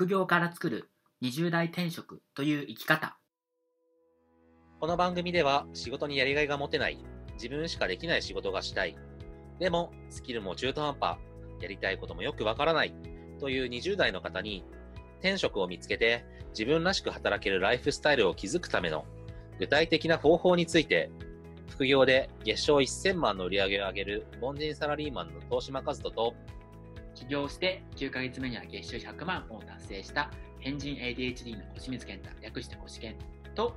副業から作る20代転職という生き方。この番組では仕事にやりがいが持てない、自分しかできない仕事がしたい、でもスキルも中途半端、やりたいこともよくわからないという20代の方に転職を見つけて自分らしく働けるライフスタイルを築くための具体的な方法について副業で月賞1000万の売り上げを上げる凡人サラリーマンの東島和人と起業して9ヶ月目には月収100万を達成した変人 ADHD の小清水健太略して小志健と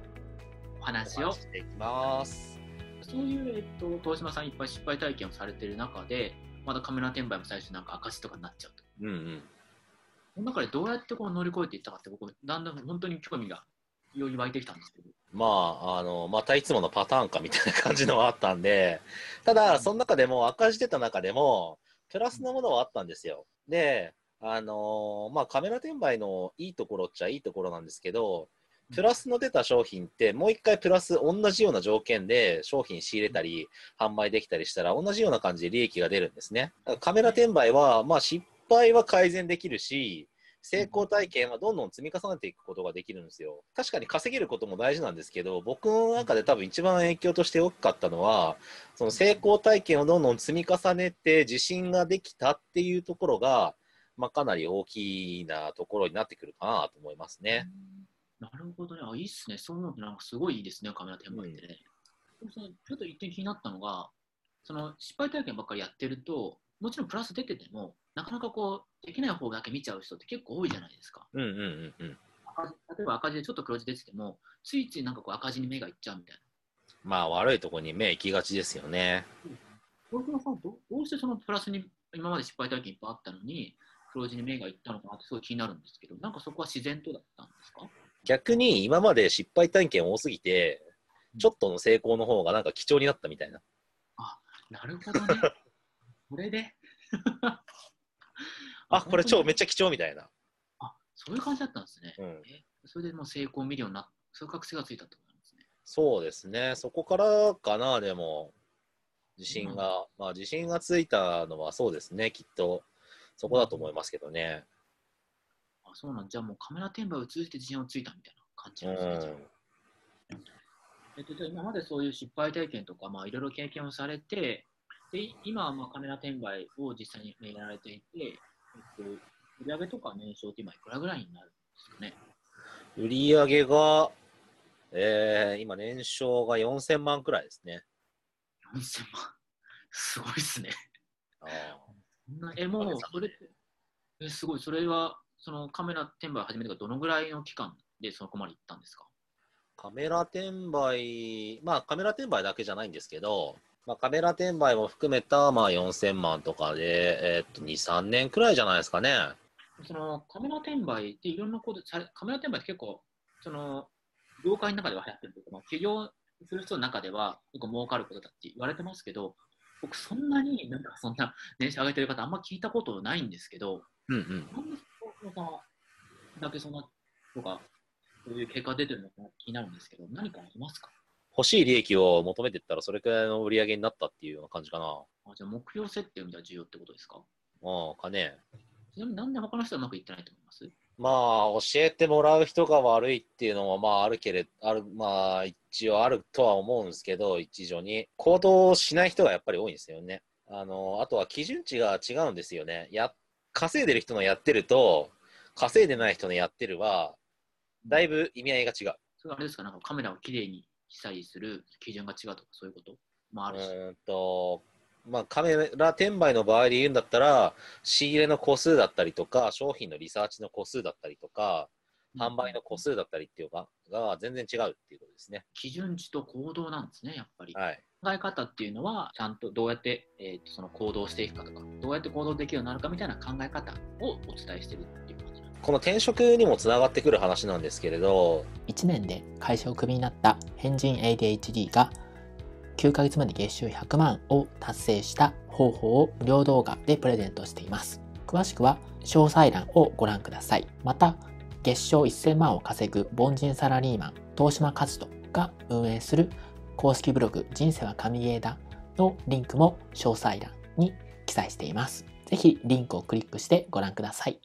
お話をしていきます。そういう、えっと、東島さんいっぱい失敗体験をされてる中でまだカメラ転売も最初なんか赤字とかになっちゃうとうんうん。その中でどうやってこう乗り越えていったかって僕だんだん本当に興味がより湧いてきたんですけどまあ、あの、またいつものパターンかみたいな感じのはあったんで、ただ、その中でも赤字出た中でも、プラスのものはあったんですよ。で、あのまあ、カメラ転売のいいところっちゃいいところなんですけど、プラスの出た商品って、もう一回プラス同じような条件で商品仕入れたり、販売できたりしたら、同じような感じで利益が出るんですね。カメラ転売は、まあ、失敗は改善できるし、成功体験はどんどん積み重ねていくことができるんですよ。確かに稼げることも大事なんですけど、僕の中で多分一番影響として大きかったのは、その成功体験をどんどん積み重ねて自信ができたっていうところが、まあ、かなり大きなところになってくるかなと思いますね。なるほどね。あ、いいっすね。そういうのってなんかすごいいいですね、カメラ転売ってね。でもそのちょっと一点気になったのが、その失敗体験ばっかりやってると、もちろんプラス出てても、なかなかこう、できない方だけ見ちゃう人って結構多いじゃないですか。うんうんうんうん。赤字例えば赤字でちょっと黒字出てても、ついついなんかこう赤字に目がいっちゃうみたいな。まあ悪いところに目行きがちですよね。さんど、どうしてそのプラスに今まで失敗体験いっぱいあったのに、黒字に目がいったのかなってすごい気になるんですけど、なんかそこは自然とだったんですか？逆に今まで失敗体験多すぎて、ちょっとの成功の方がなんか貴重になったみたいな。なるほどね。これで。あ、これ超めっちちゃ貴重みたいな。ゃ。あ、そういう感じだったんですね。うん。えそれでもう成功を見るようになっそういう覚醒がついたってことなんですね。そうですね。そこからかな、でも、自信が、まあ自信がついたのはそうですね、きっと。そこだと思いますけどね。あ、そうなんじゃあもうカメラ転売を通じて自信をついたみたいな感じうなんですね。じゃあん。えっと、今までそういう失敗体験とか、まあ、いろいろ経験をされて、で今はまあカメラ転売を実際にやられていて、えっと、売上とか年商って今いくらぐらいになるんですかね？売り上げが、えー、今年商が4000万くらいですね。4000万？すごいっすね。あえ、もう、それえ、すごい、それは、そのカメラ転売を始めてからどのぐらいの期間でそこまで行ったんですか？カメラ転売、まあカメラ転売だけじゃないんですけど、まあ、カメラ転売も含めたまあ4000万とかで、えーっと2、3年くらいじゃないですかね。そのカメラ転売っていろんなことカメラ転売って結構、その業界の中では流行ってるというか、まあ、起業する人の中では結構儲かることだって言われてますけど、僕そんなになんかそんな年収上げてる方あんま聞いたことないんですけど、うんうん。なんで大島さんはだけそんなとか、そういう結果出てるのか気になるんですけど、何かありますか？欲しい利益を求めていったらそれくらいの売り上げになったっていうような感じかな。あじゃあ目標設定を見たら重要ってことですか？うん、かね。ちなみになんで他の人はうまくいってないと思います？まあ、教えてもらう人が悪いっていうのも、まあ、あるけれある、まあ、一応あるとは思うんですけど、一助に。行動しない人がやっぱり多いんですよね。あの、あとは基準値が違うんですよね。や、稼いでる人のやってると、稼いでない人のやってるは、だいぶ意味合いが違う。それはあれですか、なんかカメラをきれいにしたりする基準が違うとかそういうこと？もあうるし。ーんと、まあ、カメラ転売の場合で言うんだったら、仕入れの個数だったりとか、商品のリサーチの個数だったりとか、販売の個数だったりっていうのがが全然違うっていうことですね。基準値と行動なんですね、やっぱり。はい。考え方っていうのは、ちゃんとどうやって、えーとその行動していくかとか、どうやって行動できるようになるかみたいな考え方をお伝えしてるっていう。この転職にもつながってくる話なんですけれど、1年で会社をクビになった変人 ADHD が9ヶ月まで月収100万を達成した方法を無料動画でプレゼントしています。詳しくは詳細欄をご覧ください。また、月賞1000万を稼ぐ凡人サラリーマン、東島和人が運営する公式ブログ人生は神ゲーだのリンクも詳細欄に記載しています。ぜひリンクをクリックしてご覧ください。